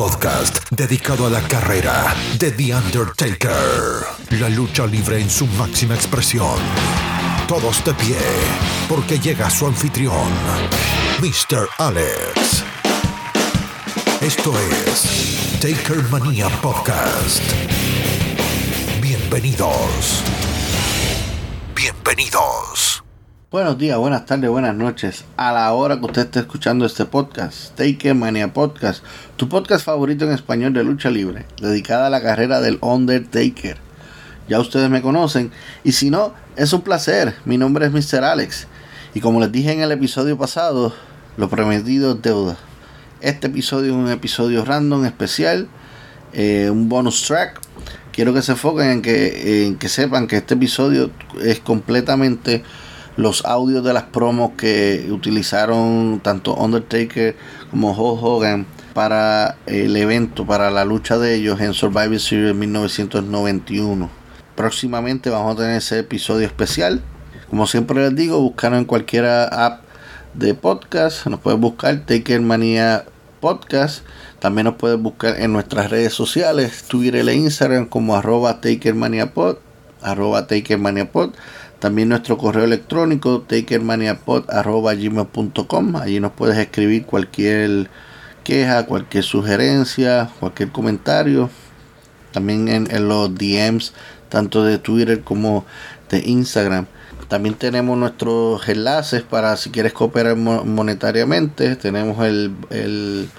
Podcast dedicado a la carrera de The Undertaker. La lucha libre en su máxima expresión. Todos de pie, porque llega su anfitrión, Mr. Alex. Esto es Taker Mania Podcast. Bienvenidos. Bienvenidos. Buenos días, buenas tardes, buenas noches. A la hora que usted esté escuchando este podcast, Taker Mania Podcast, tu podcast favorito en español de lucha libre, dedicada a la carrera del Undertaker. Ya ustedes me conocen, y si no, es un placer. Mi nombre es Mr. Alex, y como les dije en el episodio pasado, lo prometido es deuda. Este episodio es un episodio random especial, eh, un bonus track. Quiero que se enfoquen en que, en que sepan que este episodio es completamente los audios de las promos que utilizaron tanto Undertaker como Hulk Hogan para el evento, para la lucha de ellos en Survivor Series 1991. Próximamente vamos a tener ese episodio especial. Como siempre les digo, buscar en cualquier app de podcast. Nos pueden buscar Taker Manía Podcast. También nos pueden buscar en nuestras redes sociales, Twitter e Instagram como arroba TakerManiaPod, arroba TakerManiaPod. También nuestro correo electrónico takermaniapod.gmail.com. Allí nos puedes escribir cualquier queja, cualquier sugerencia, cualquier comentario. También en, los DMs, tanto de Twitter como de Instagram. También tenemos nuestros enlaces para si quieres cooperar monetariamente. Tenemos el, el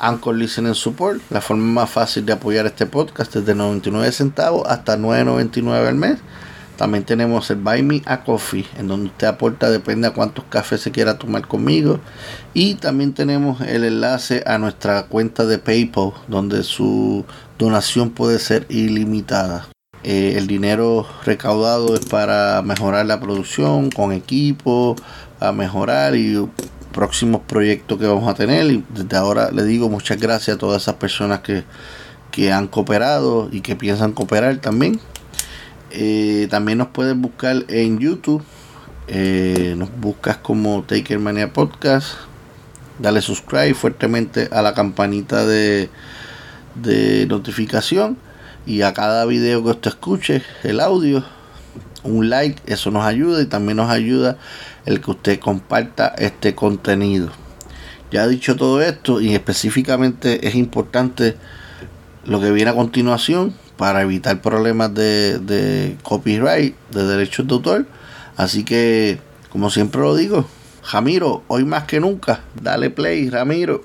Anchor Listening Support, la forma más fácil de apoyar este podcast desde 99 centavos hasta 9.99 al mes. También tenemos el Buy Me a Coffee, en donde usted aporta, depende a cuántos cafés se quiera tomar conmigo. Y también tenemos el enlace a nuestra cuenta de PayPal, donde su donación puede ser ilimitada. Eh, el dinero recaudado es para mejorar la producción con equipo, a mejorar y próximos proyectos que vamos a tener. Y desde ahora le digo muchas gracias a todas esas personas que, que han cooperado y que piensan cooperar también. Eh, también nos puedes buscar en YouTube. Eh, nos buscas como Taker Mania Podcast. Dale subscribe fuertemente a la campanita de, de notificación. Y a cada video que usted escuche, el audio, un like, eso nos ayuda y también nos ayuda el que usted comparta este contenido. Ya dicho todo esto y específicamente es importante lo que viene a continuación para evitar problemas de, copyright, de derechos de autor. Así que, como siempre lo digo, Ramiro, hoy más que nunca, dale play, Ramiro.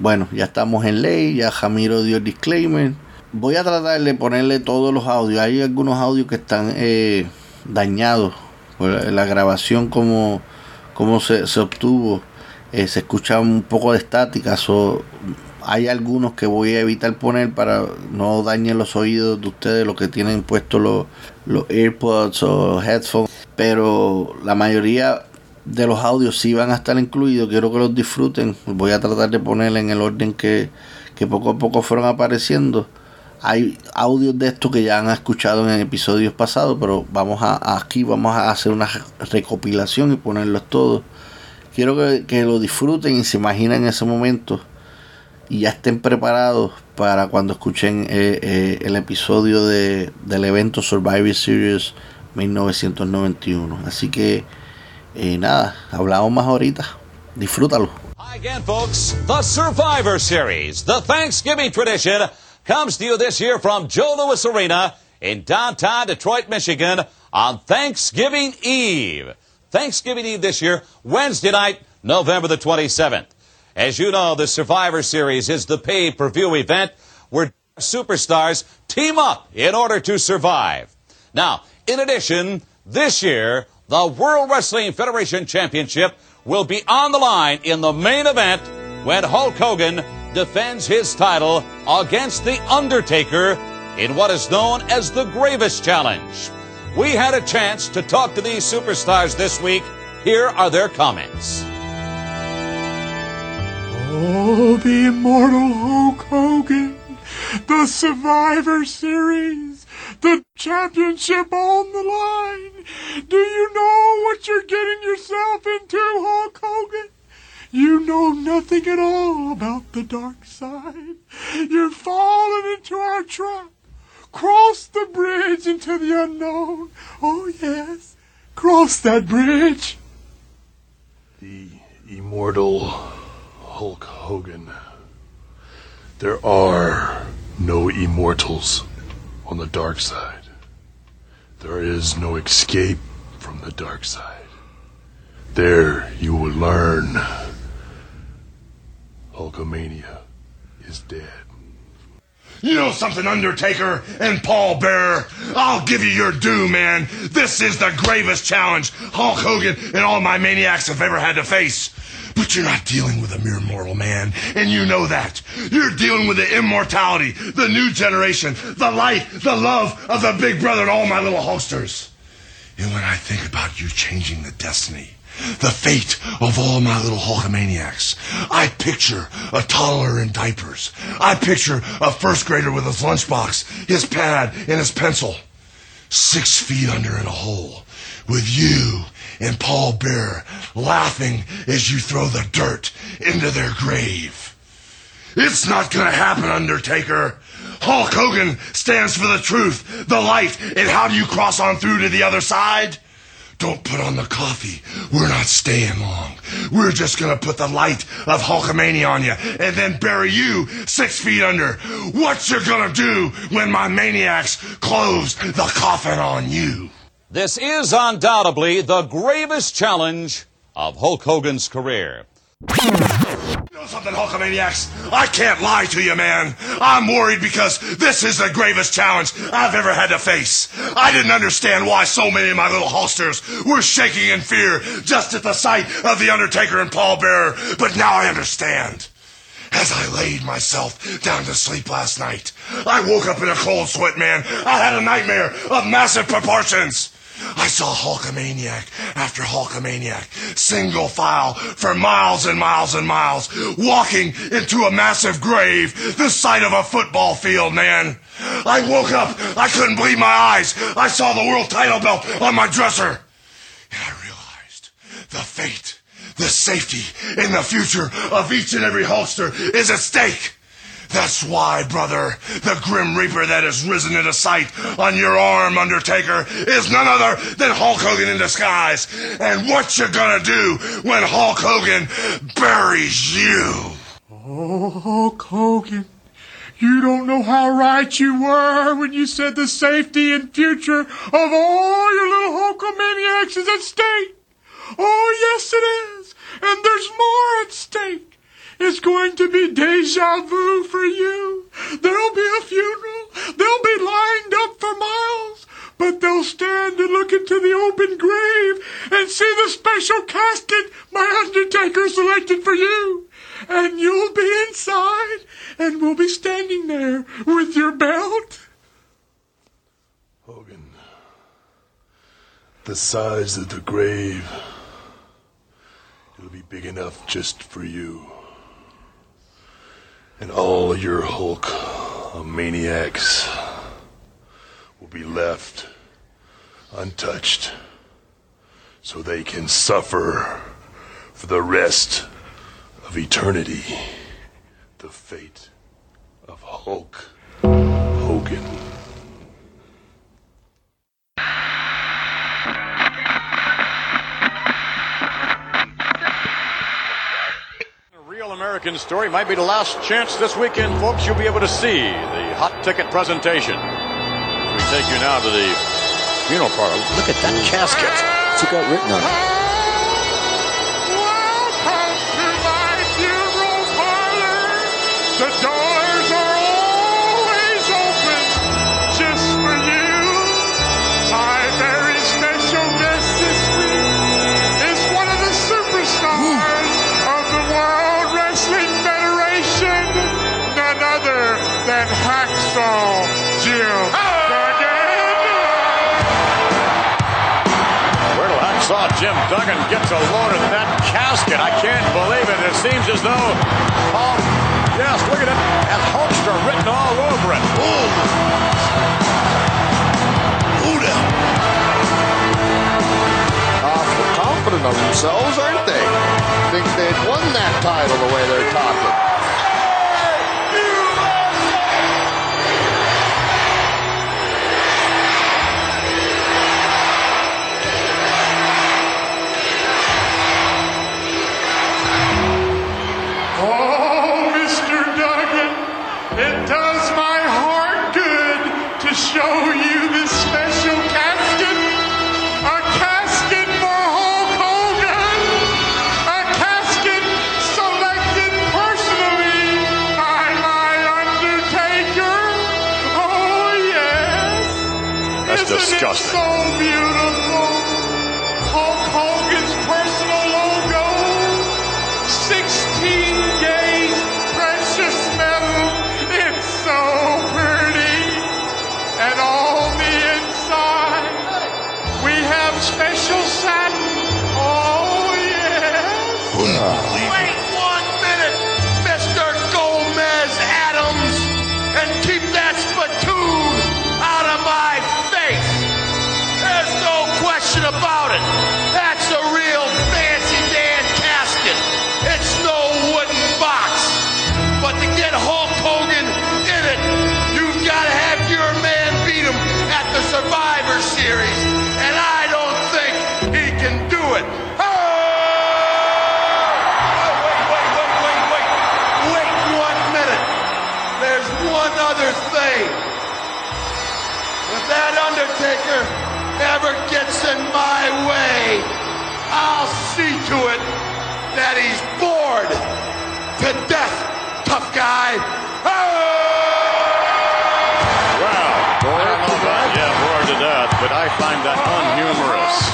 Bueno, ya estamos en ley, ya Jamiro dio el disclaimer. Voy a tratar de ponerle todos los audios. Hay algunos audios que están eh, dañados por la grabación como, se, obtuvo. Eh, se escucha un poco de estática. hay algunos que voy a evitar poner para no dañar los oídos de ustedes, los que tienen puestos los, los AirPods o headphones. Pero la mayoría de los audios sí van a estar incluidos. Quiero que los disfruten. Voy a tratar de poner en el orden que, poco a poco fueron apareciendo. Hay audios de estos que ya han escuchado en episodios pasados, pero vamos a aquí vamos a hacer una recopilación y ponerlos todos. Quiero que, lo disfruten y se imaginen en ese momento y ya estén preparados para cuando escuchen eh, eh, el episodio de, del evento Survivor Series 1991. Así que Y nada, hablamos más ahorita. Disfrútalo. Hi again, folks. The Survivor Series, the Thanksgiving tradition, comes to you this year from Joe Louis Arena in downtown Detroit, Michigan on Thanksgiving Eve. Thanksgiving Eve this year, Wednesday night, November the 27th. As you know, the Survivor Series is the pay-per-view event where superstars team up in order to survive. Now, in addition, this year, the World Wrestling Federation Championship will be on the line in the main event when Hulk Hogan defends his title against The Undertaker in what is known as the Gravest Challenge. We had a chance to talk to these superstars this week. Here are their comments. Oh, the immortal Hulk Hogan, the Survivor Series, the championship on the line. Do you know what you're getting yourself into, Hulk Hogan? You know nothing at all about the dark side. You're falling into our trap. Cross the bridge into the unknown. Oh, yes. Cross that bridge. The immortal Hulk Hogan. There are no immortals on the dark side. There is no escape from the dark side. There you will learn Hulkamania is dead. You know something, Undertaker and Paul Bearer? I'll give you your due, man. This is the gravest challenge Hulk Hogan and all my maniacs have ever had to face. But you're not dealing with a mere mortal man, and you know that. You're dealing with the immortality, the new generation, the light, the love of the big brother and all my little Hulksters. And when I think about you changing the destiny, the fate of all my little Hulkamaniacs. I picture a toddler in diapers. I picture a first grader with his lunchbox, his pad, and his pencil. Six feet under in a hole, with you and Paul Bearer laughing as you throw the dirt into their grave. It's not gonna happen, Undertaker. Hulk Hogan stands for the truth, the light, and how do you cross on through to the other side? Don't put on the coffee. We're not staying long. We're just gonna put the light of Hulkamania on you and then bury you six feet under. What you gonna do when my maniacs close the coffin on you? This is undoubtedly the gravest challenge of Hulk Hogan's career. You know something, Hulkamaniacs? I can't lie to you, man. I'm worried because this is the gravest challenge I've ever had to face. I didn't understand why so many of my little Hulksters were shaking in fear just at the sight of The Undertaker and Paul Bearer, but now I understand. As I laid myself down to sleep last night, I woke up in a cold sweat, man. I had a nightmare of massive proportions. I saw Hulkamaniac after Hulkamaniac, single file for miles and miles and miles, walking into a massive grave, the size of a football field, man. I woke up, I couldn't believe my eyes. I saw the world title belt on my dresser. And I realized the fate, the safety, and the future of each and every Hulkster is at stake. That's why, brother, the Grim Reaper that has risen into sight on your arm, Undertaker, is none other than Hulk Hogan in disguise. And what you gonna do when Hulk Hogan buries you? Oh, Hulk Hogan, you don't know how right you were when you said the safety and future of all your little Hulkamaniacs is at stake. Oh, yes, it is. And there's more at stake. It's going to be deja vu for you. There'll be a funeral. They'll be lined up for miles. But they'll stand and look into the open grave and see the special casket my Undertaker selected for you. And you'll be inside and we'll be standing there with your belt. Hogan, the size of the grave, it'll be big enough just for you. And all your Hulk maniacs will be left untouched so they can suffer for the rest of eternity the fate of Hulk Hogan. American story. Might be the last chance this weekend, folks. You'll be able to see the hot ticket presentation. We take you now to the funeral parlor. Look at that casket. What's it got written on it? Till Jim Duggan gets a load of that casket. I can't believe it. It seems as though, oh, yes, look at it. Has Hulkster written all over it. Who the? Awful confident of themselves, aren't they? Think they'd won that title the way they're talking. Disgusting. So ever gets in my way, I'll see to it that he's bored to death, tough guy. Well, I don't know about, yeah, bored to death, but I find that oh. unhumorous.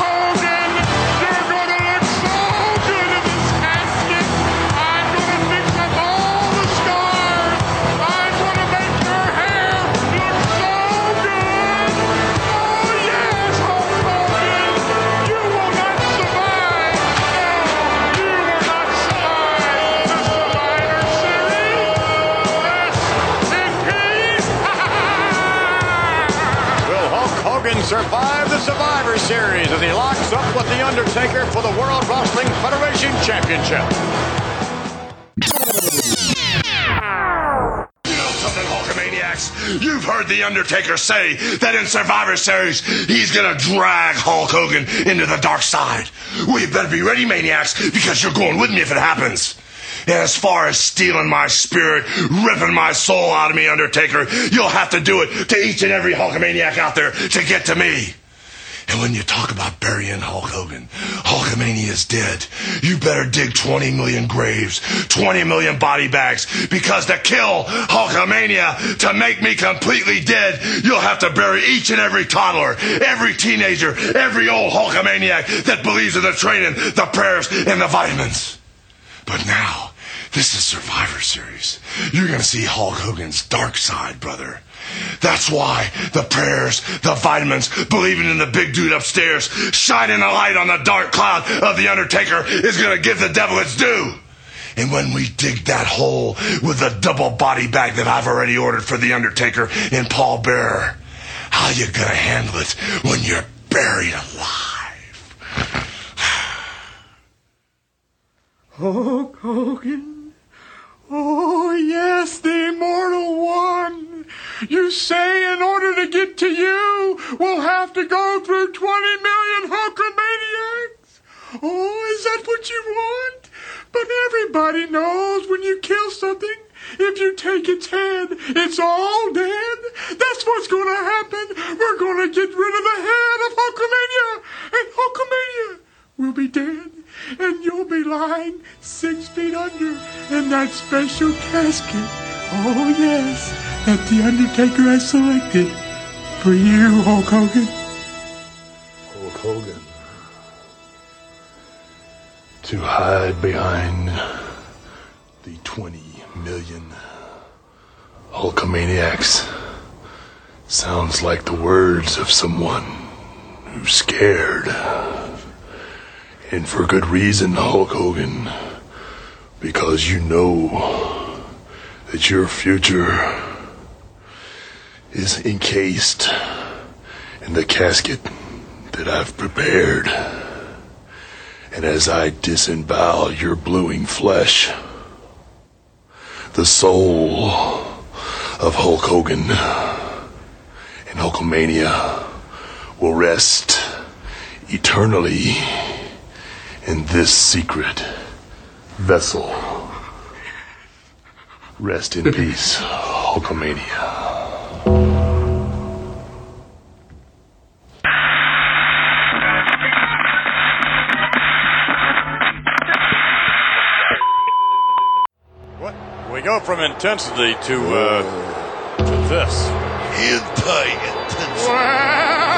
Survive the Survivor Series as he locks up with The Undertaker for the World Wrestling Federation Championship? You know something, Hulkamaniacs? You've heard The Undertaker say that in Survivor Series, he's gonna drag Hulk Hogan into the dark side. Well, you better be ready, Maniacs, because you're going with me if it happens. As far as stealing my spirit, ripping my soul out of me, Undertaker, you'll have to do it to each and every Hulkamaniac out there to get to me. And when you talk about burying Hulk Hogan, Hulkamania is dead. You better dig 20 million graves, 20 million body bags, because to kill Hulkamania, to make me completely dead, you'll have to bury each and every toddler, every teenager, every old Hulkamaniac that believes in the training, the prayers, and the vitamins. But now, this is Survivor Series. You're gonna see Hulk Hogan's dark side, brother. That's why the prayers, the vitamins, believing in the big dude upstairs, shining a light on the dark cloud of the Undertaker is gonna give the devil its due. And when we dig that hole with the double body bag that I've already ordered for the Undertaker and Paul Bearer, how you gonna handle it when you're buried alive? Hulk Hogan. Oh, yes, the immortal one. You say in order to get to you, we'll have to go through 20 million Hulkamaniacs? Oh, is that what you want? But everybody knows when you kill something, if you take its head, it's all dead. That's what's going to happen. We're going to get rid of the head of Hulkamania, and Hulkamania will be dead, and you'll be lying six feet under in that special casket. Oh, yes, that the Undertaker has selected for you, Hulk Hogan. Hulk Hogan. To hide behind the 20 million Hulkamaniacs sounds like the words of someone who's scared. And for good reason, Hulk Hogan. Because you know that your future is encased in the casket that I've prepared. And as I disembowel your bluing flesh, the soul of Hulk Hogan and Hulkamania will rest eternally in this secret vessel. Rest in peace, Hulkamania. What? We go from intensity to uh, to this. Welcome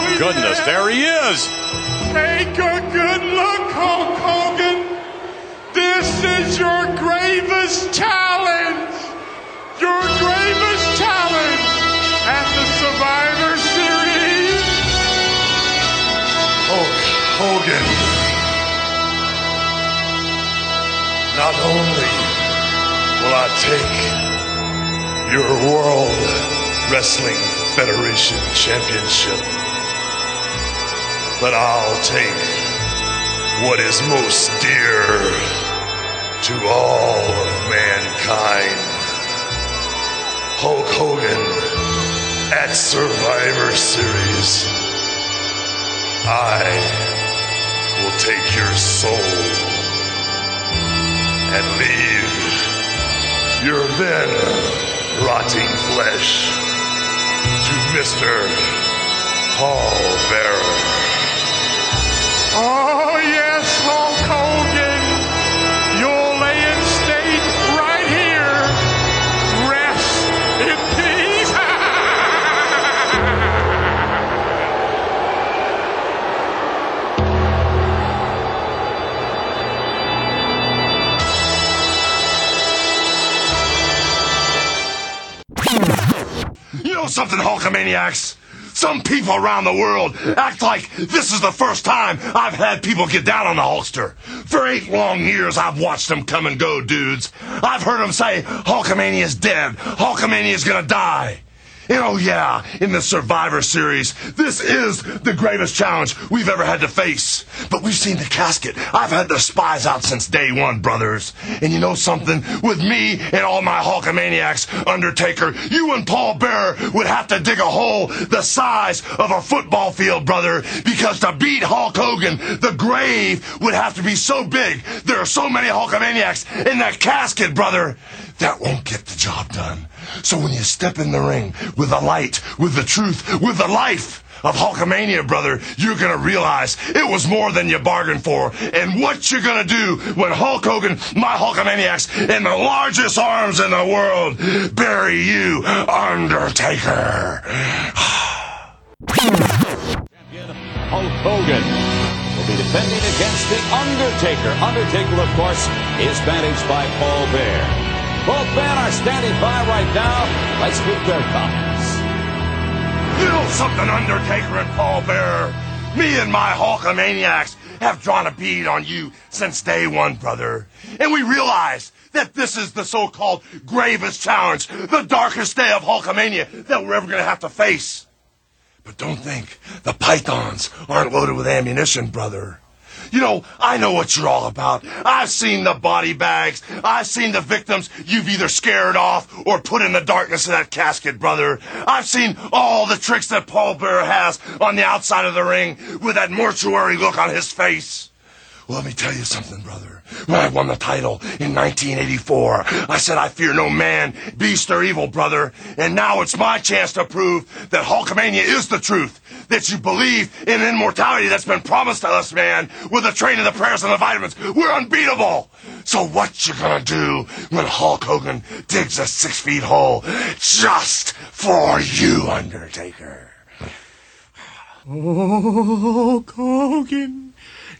my goodness, there he is. Take a good look, Hulk Hogan. This is your gravest challenge. Your gravest challenge at the Survivor Series. Hulk Hogan. Not only will I take your World Wrestling Federation Championship, but I'll take what is most dear to all of mankind. Hulk Hogan at Survivor Series. I will take your soul and leave your then rotting flesh to Mr. Paul Bearer. Oh, yes, Hulk Hogan. You'll lay in state right here. Rest in peace. You know something, Hulkamaniacs? Some people around the world act like this is the first time I've had people get down on the Hulkster. For eight long years, I've watched them come and go, dudes. I've heard them say Hulkamania's dead. Hulkamania's gonna die. And oh yeah, in the Survivor Series, this is the greatest challenge we've ever had to face. But we've seen the casket. I've had the spies out since day one, brothers. And you know something? With me and all my Hulkamaniacs, Undertaker, you and Paul Bearer would have to dig a hole the size of a football field, brother. Because to beat Hulk Hogan, the grave would have to be so big. There are so many Hulkamaniacs in that casket, brother. That won't get the job done. So when you step in the ring with the light, with the truth, with the life, of Hulkamania, brother, you're gonna realize it was more than you bargained for. And what you're gonna do when Hulk Hogan, my Hulkamaniacs, and the largest arms in the world bury you, Undertaker. Hulk Hogan will be defending against The Undertaker. Undertaker, of course, is managed by Paul Bearer. Both men are standing by right now. Let's get their comments. You know something, Undertaker and Paul Bearer? Me and my Hulkamaniacs have drawn a bead on you since day one, brother. And we realize that this is the so-called gravest challenge, the darkest day of Hulkamania that we're ever going to have to face. But don't think the pythons aren't loaded with ammunition, brother. You know, I know what you're all about. I've seen the body bags. I've seen the victims you've either scared off or put in the darkness of that casket, brother. I've seen all the tricks that Paul Bearer has on the outside of the ring with that mortuary look on his face. Well, let me tell you something, brother. When I won the title in 1984, I said I fear no man, beast, or evil, brother. And now it's my chance to prove that Hulkamania is the truth. That you believe in immortality that's been promised to us, man. With the training, the prayers, and the vitamins, we're unbeatable. So what you gonna do when Hulk Hogan digs a six feet hole just for you, Undertaker? Hulk Hogan,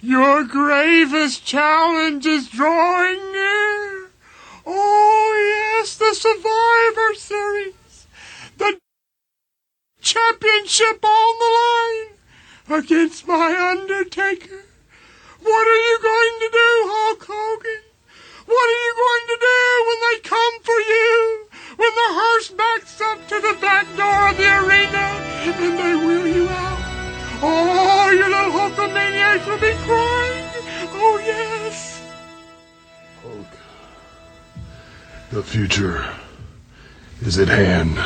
your gravest challenge is drawing near. Oh, yes, the Survivor Series. The championship on the line against my Undertaker. What are you going to do, Hulk Hogan? What are you going to do when they come for you? When the hearse backs up to the back door of the arena and they wheel you out? Oh, your little Hulkamaniacs will be crying. Oh, yes. Hulk. The future is at hand.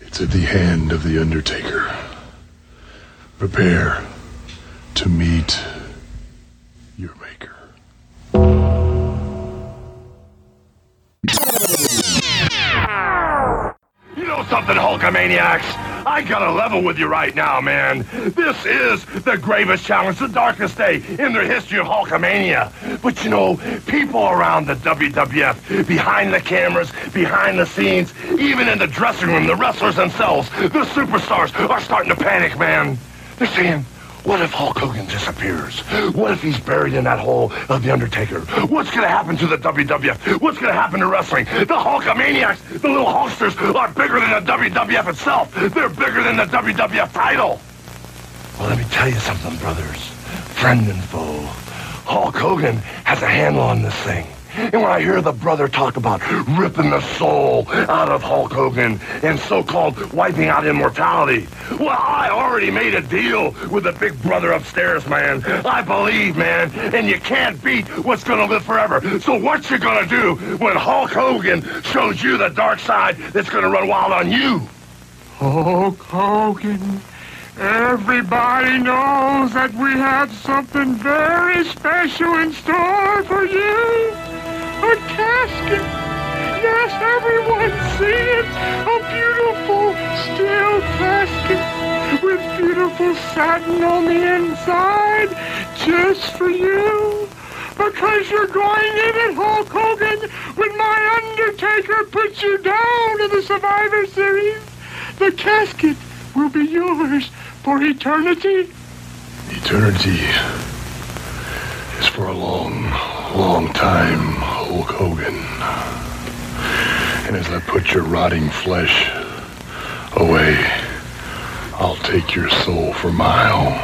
It's at the hand of the Undertaker. Prepare to meet your maker. Something, Hulkamaniacs? I gotta level with you right now, man. This is the gravest challenge, the darkest day in the history of Hulkamania. But you know, people around the WWF, behind the cameras, behind the scenes, even in the dressing room, the wrestlers themselves, the superstars are starting to panic, man. They're saying, what if Hulk Hogan disappears? What if he's buried in that hole of The Undertaker? What's going to happen to the WWF? What's going to happen to wrestling? The Hulkamaniacs, the little Hulksters, are bigger than the WWF itself. They're bigger than the WWF title. Well, let me tell you something, brothers. Friend and foe. Hulk Hogan has a handle on this thing. And when I hear the brother talk about ripping the soul out of Hulk Hogan and so-called wiping out immortality, well, I already made a deal with the big brother upstairs, man. I believe, man, and you can't beat what's gonna live forever. So what you gonna do when Hulk Hogan shows you the dark side that's gonna run wild on you? Hulk Hogan, everybody knows that we have something very special in store for you. A casket. Yes, everyone see it. A beautiful steel casket with beautiful satin on the inside just for you. Because you're going in it, Hulk Hogan, when my Undertaker puts you down in the Survivor Series. The casket will be yours for eternity. Eternity is for a long, long time, Hulk Hogan. And as I put your rotting flesh away, I'll take your soul for my own.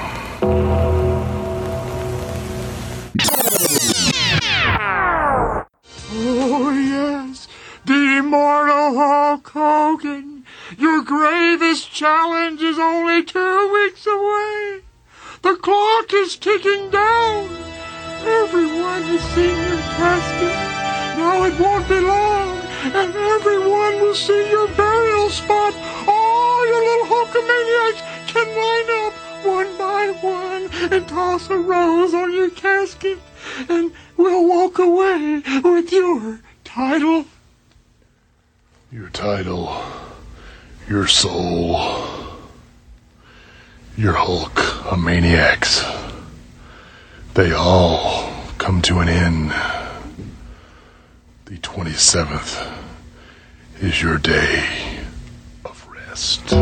Oh, yes, the immortal Hulk Hogan. Your gravest challenge is only two weeks away. The clock is ticking down. Everyone has seen your casket. Now it won't be long, and everyone will see your burial spot. All your little Hulkamaniacs can line up one by one and toss a rose on your casket, and we'll walk away with your title. Your title, your soul, your Hulk, a maniacs. They all come to an end. The 27th is your day of rest.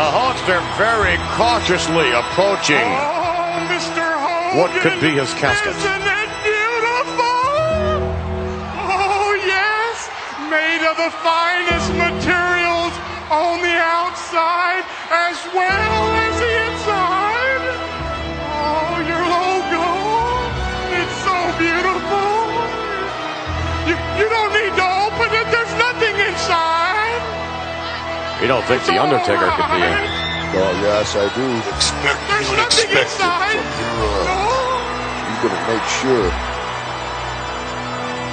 The Hulkster very cautiously approaching Oh, what could be his casket. Isn't it beautiful? Oh, yes. Made of the finest materials on the outside as well as the inside. You don't think The Undertaker could be in? Oh, yes, I do. Expect There's the nothing unexpected inside. from here on. No. He's gonna make sure.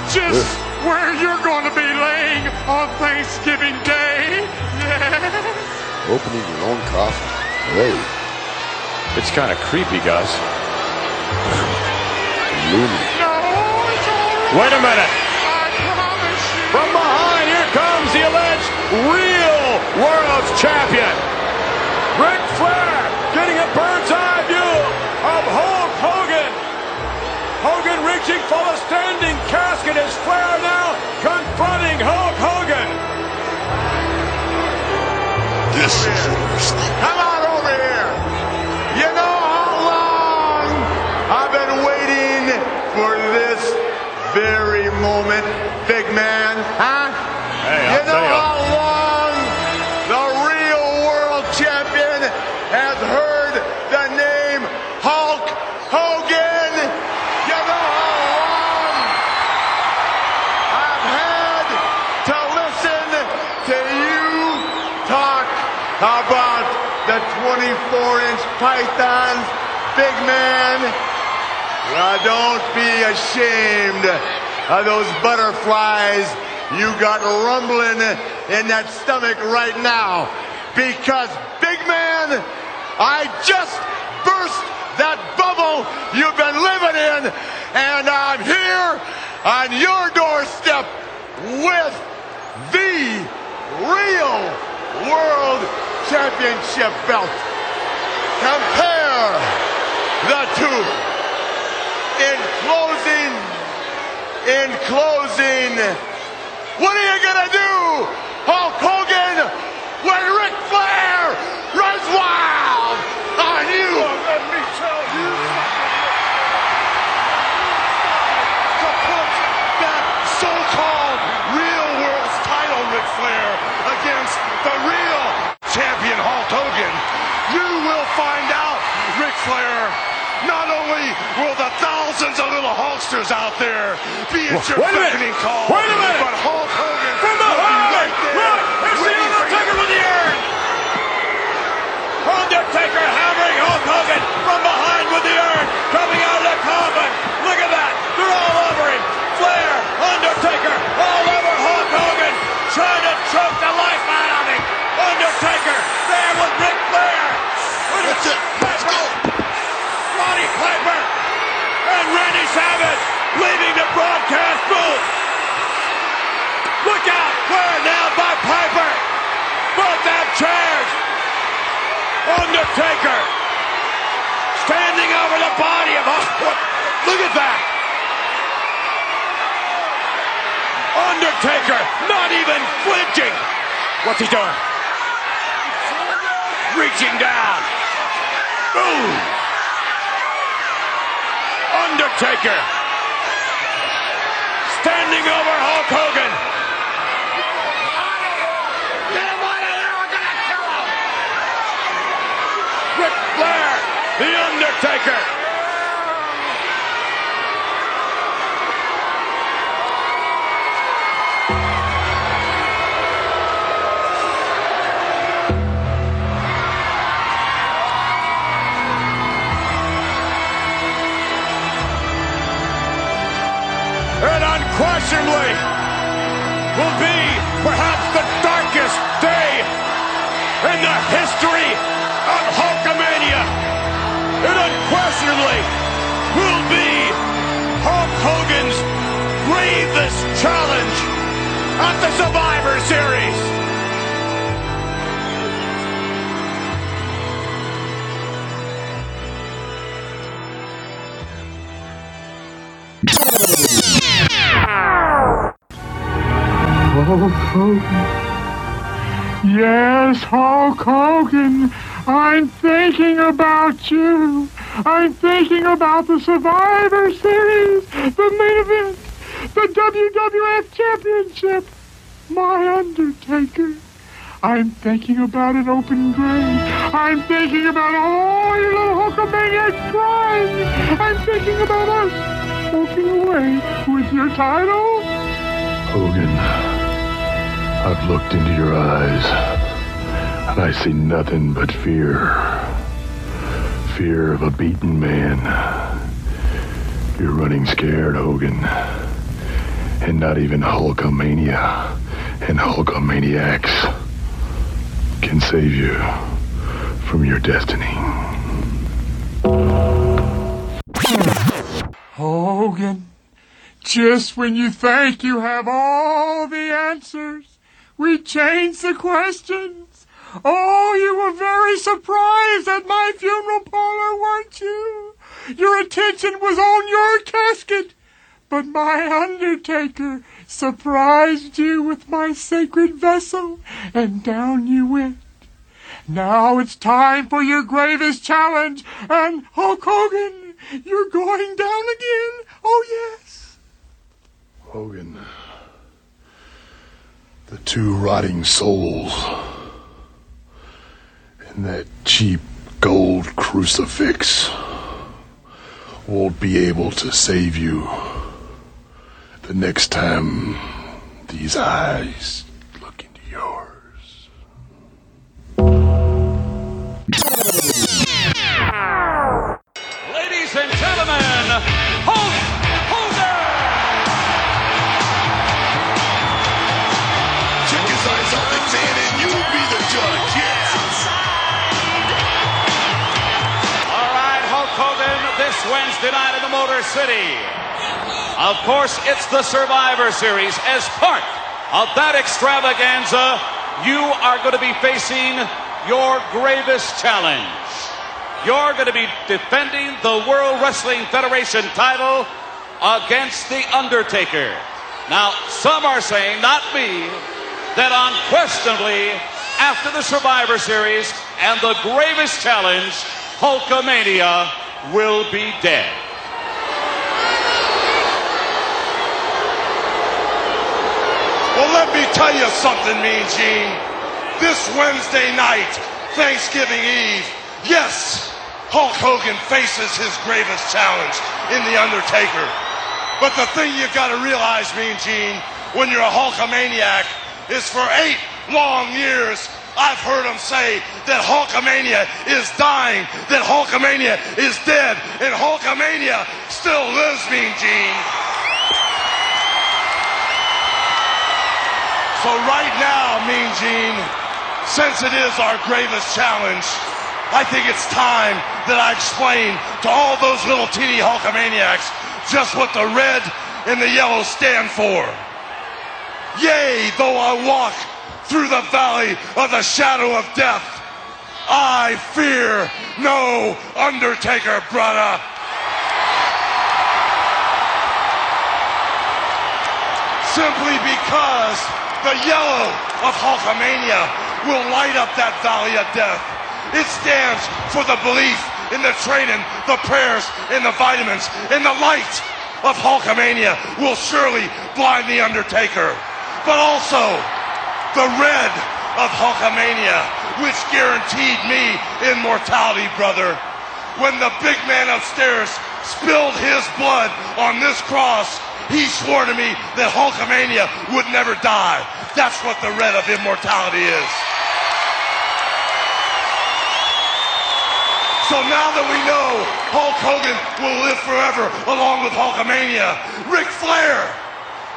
just where you're going to be laying on Thanksgiving Day. Yes. Opening your own coffin. Hey, It's kind of creepy, Gus. loony. No, it's all right. Wait a minute. I promise you. From behind, here comes the alleged real world's champion. Ric Flair getting a bird's eye view of Hulk Hogan. Hogan reaching for the standing casket as Flair now confronting Hulk Hogan. This is interesting. Come on over here. You know how long I've been waiting for this very moment, 24-inch pythons, big man. Now don't be ashamed of those butterflies you got rumbling in that stomach right now. Because, big man, I just burst that bubble you've been living in, and I'm here on your doorstep with the real world championship belt. Compare the two. In closing, in closing, what are you gonna do, Hulk Hogan, when Ric Flair runs wild on you? let me tell you. To put that so-called real world's title, Ric Flair, against the real champion Hulk Hogan, you will find out, Flair. Not only will the thousands of little Hulksters out there be at your Wait beckoning call, Wait a minute. but Hulk Hogan From be behind! right there. Look, it's the Undertaker with the urn! Undertaker hammering Hulk Hogan from behind with the urn, coming out of the coffin. Look at that. They're all over him. Flair, Undertaker, all over Hulk Hogan, trying to choke the life out of him. Undertaker there with Ric Flair. That's it. Let's go. Ronnie broadcast booth. Look out! Flair nailed by Piper. Both have chairs. Undertaker standing over the body of Look at that. Undertaker not even flinching. What's he doing? Reaching down. Ooh. Undertaker standing over Hulk Hogan. Ric Flair, The Undertaker. Gravest challenge at the Survivor Series. Hulk Hogan. Yes, Hulk Hogan. I'm thinking about you. I'm thinking about the Survivor Series, the main event, the WWF Championship, my Undertaker. I'm thinking about an open grave. I'm thinking about all your little Hulkamaniacs crying. I'm thinking about us walking away with your title. Hogan, I've looked into your eyes, and I see nothing but fear. Fear of a beaten man. You're running scared, Hogan. And not even Hulkamania and Hulkamaniacs can save you from your destiny. Hogan, just when you think you have all the answers, we change the questions. Oh, you were very surprised at my funeral parlor, weren't you? Your attention was on your casket, but my undertaker surprised you with my sacred vessel, and down you went. Now it's time for your gravest challenge, and Hulk Hogan, you're going down again. Oh, yes. Hogan. The two rotting souls. And that cheap gold crucifix won't be able to save you the next time these eyes look into yours. Ladies and gentlemen, Hulk Hogan! Check his eyes out, big man, and you be the judge. Yeah. All right, Hulk Hogan, this Wednesday night in the Motor City. Of course, it's the Survivor Series. As part of that extravaganza, you are going to be facing your gravest challenge. You're going to be defending the World Wrestling Federation title against The Undertaker. Now, some are saying, not me, that unquestionably, after the Survivor Series and the gravest challenge, Hulkamania will be dead. Well, let me tell you something, Mean Gene. This Wednesday night, Thanksgiving Eve, yes, Hulk Hogan faces his gravest challenge in The Undertaker. But the thing you've gotta realize, Mean Gene, when you're a Hulkamaniac, is for eight long years, I've heard him say that Hulkamania is dying, that Hulkamania is dead, and Hulkamania still lives, Mean Gene. So right now, Mean Gene, since it is our gravest challenge, I think it's time that I explain to all those little teeny Hulkamaniacs just what the red and the yellow stand for. Yea, though I walk through the valley of the shadow of death, I fear no Undertaker, brother. Simply because the yellow of Hulkamania will light up that valley of death. It stands for the belief in the training, the prayers, and the vitamins, and the light of Hulkamania will surely blind the Undertaker. But also the red of Hulkamania, which guaranteed me immortality, brother. When the big man upstairs spilled his blood on this cross, he swore to me that Hulkamania would never die. That's what the red of immortality is. So now that we know Hulk Hogan will live forever along with Hulkamania, Ric Flair,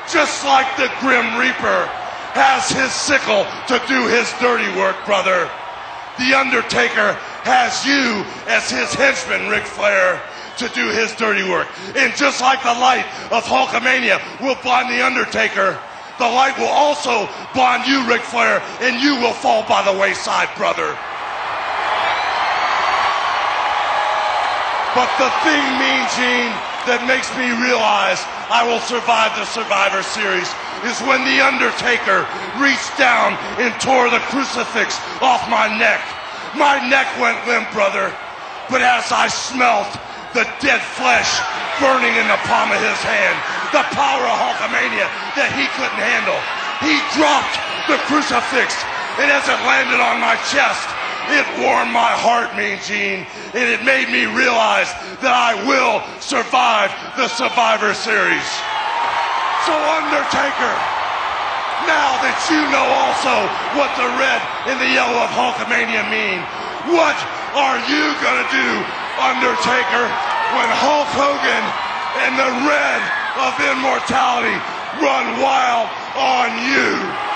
just like the Grim Reaper, has his sickle to do his dirty work, brother. The Undertaker has you as his henchman, Ric Flair, to do his dirty work. And just like the light of Hulkamania will blind the Undertaker, the light will also blind you, Ric Flair, and you will fall by the wayside, brother. But the thing, Mean Gene, that makes me realize I will survive the Survivor Series is when The Undertaker reached down and tore the crucifix off my neck. My neck went limp, brother. But as I smelt the dead flesh burning in the palm of his hand, the power of Hulkamania that he couldn't handle, he dropped the crucifix, and as it landed on my chest, it warmed my heart, Mean Gene, and it made me realize that I will survive the Survivor Series. So, Undertaker, now that you know also what the red and the yellow of Hulkamania mean, what are you gonna do, Undertaker, when Hulk Hogan and the red of immortality run wild on you?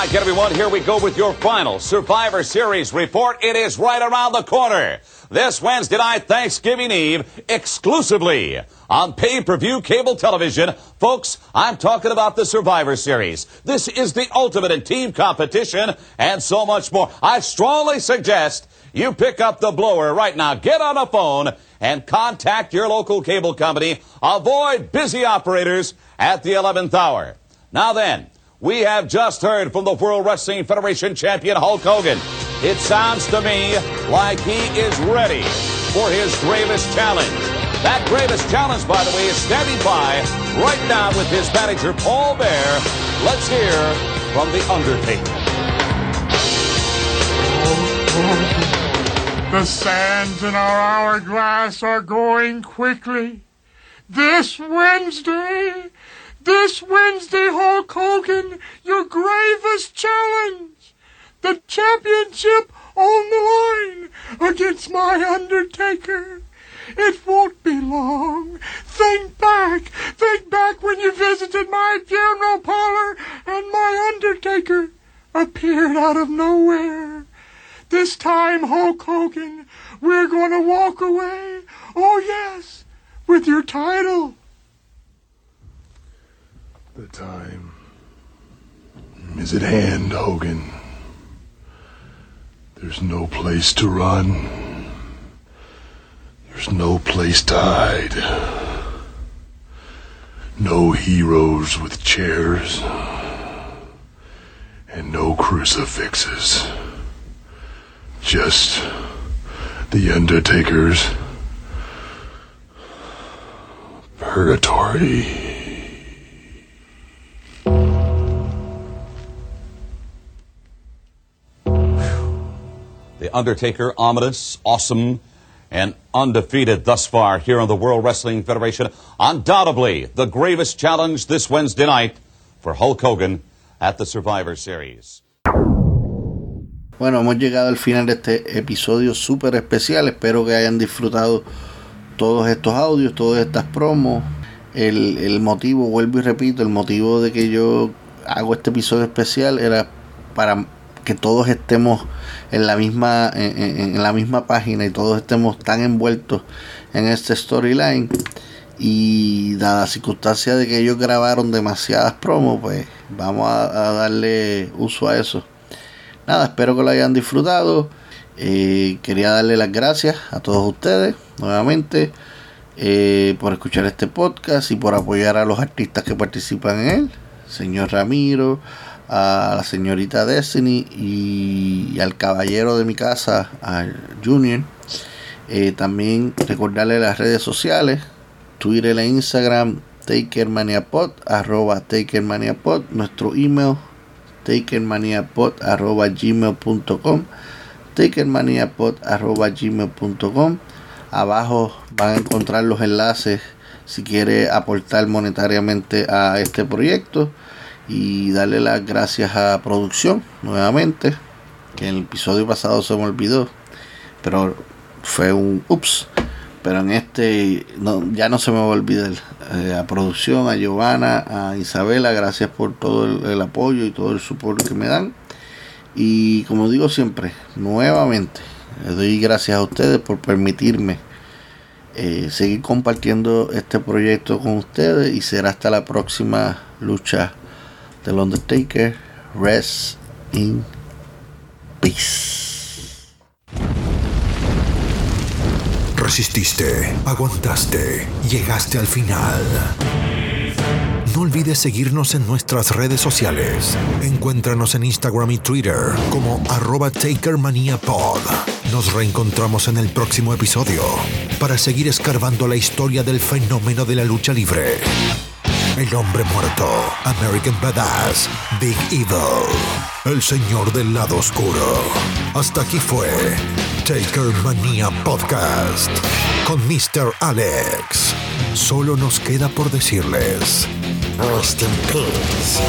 Right, get everyone. Here we go with your final Survivor Series report. It is right around the corner. This Wednesday night, Thanksgiving Eve, exclusively on pay-per-view cable television. Folks, I'm talking about the Survivor Series. This is the ultimate in team competition and so much more. I strongly suggest you pick up the blower right now. Get on a phone and contact your local cable company. Avoid busy operators at the 11th hour. Now then, we have just heard from the World Wrestling Federation champion Hulk Hogan. It sounds to me like he is ready for his gravest challenge. That gravest challenge, by the way, is standing by right now with his manager Paul Bearer. Let's hear from The Undertaker. The sands in our hourglass are going quickly. This Wednesday, this Wednesday, Hulk Hogan, your gravest challenge. The championship on the line against my Undertaker. It won't be long. Think back. Think back when you visited my funeral parlor and my Undertaker appeared out of nowhere. This time, Hulk Hogan, we're going to walk away. Oh, yes, with your title. The time is at hand, Hogan. There's no place to run. There's no place to hide. No heroes with chairs. And no crucifixes. Just the Undertaker's purgatory. The Undertaker, ominous, awesome, and undefeated thus far here on the World Wrestling Federation. Undoubtedly, the gravest challenge this Wednesday night for Hulk Hogan at the Survivor Series. Bueno, hemos llegado al final de este episodio súper especial. Espero que hayan disfrutado todos estos audios, todas estas promos. El, el motivo, vuelvo y repito, el motivo de que yo hago este episodio especial era para que todos estemos en la misma en, la misma página y todos estemos tan envueltos en este storyline. Y dada la circunstancia de que ellos grabaron demasiadas promos pues vamos a, a darle uso a eso. Nada espero que lo hayan disfrutado. Eh, quería darle las gracias a todos ustedes nuevamente eh, por escuchar este podcast y por apoyar a los artistas que participan en él señor Ramiro a la señorita Destiny y, al caballero de mi casa, al Junior. Eh, también recordarle las redes sociales, Twitter e Instagram, TakerManiaPod, arroba TakerManiaPod, nuestro email, TakerManiaPod, arroba gmail.com, TakerManiaPod, arroba gmail.com. Abajo van a encontrar los enlaces si quiere aportar monetariamente a este proyecto y darle las gracias a producción nuevamente que en el episodio pasado se me olvidó pero fue un ups. Pero en este ya no se me va a olvidar. Eh, a producción a Giovanna a Isabela gracias por todo el, el apoyo y todo el soporte que me dan. Y como digo siempre nuevamente les doy gracias a ustedes por permitirme eh, seguir compartiendo este proyecto con ustedes y será hasta la próxima lucha del Undertaker. Rest in peace. Resististe, aguantaste, llegaste al final. No olvides seguirnos en nuestras redes sociales. Encuéntranos en Instagram y Twitter como arroba TakerManiaPod. Nos reencontramos en el próximo episodio para seguir escarbando la historia del fenómeno de la lucha libre. El hombre muerto, American Badass, Big Evil, el señor del lado oscuro. Hasta aquí fue Taker Mania Podcast con Mr. Alex. Solo nos queda por decirles. Rest in peace.